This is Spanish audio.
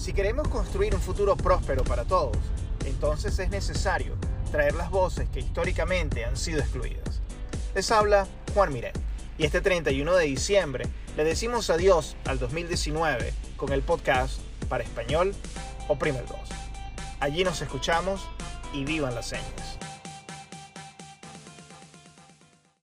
Si queremos construir un futuro próspero para todos, entonces es necesario traer las voces que históricamente han sido excluidas. Les habla Juan Miret y este 31 de diciembre le decimos adiós al 2019 con el podcast para español o Primer 2. Allí nos escuchamos y vivan las señas.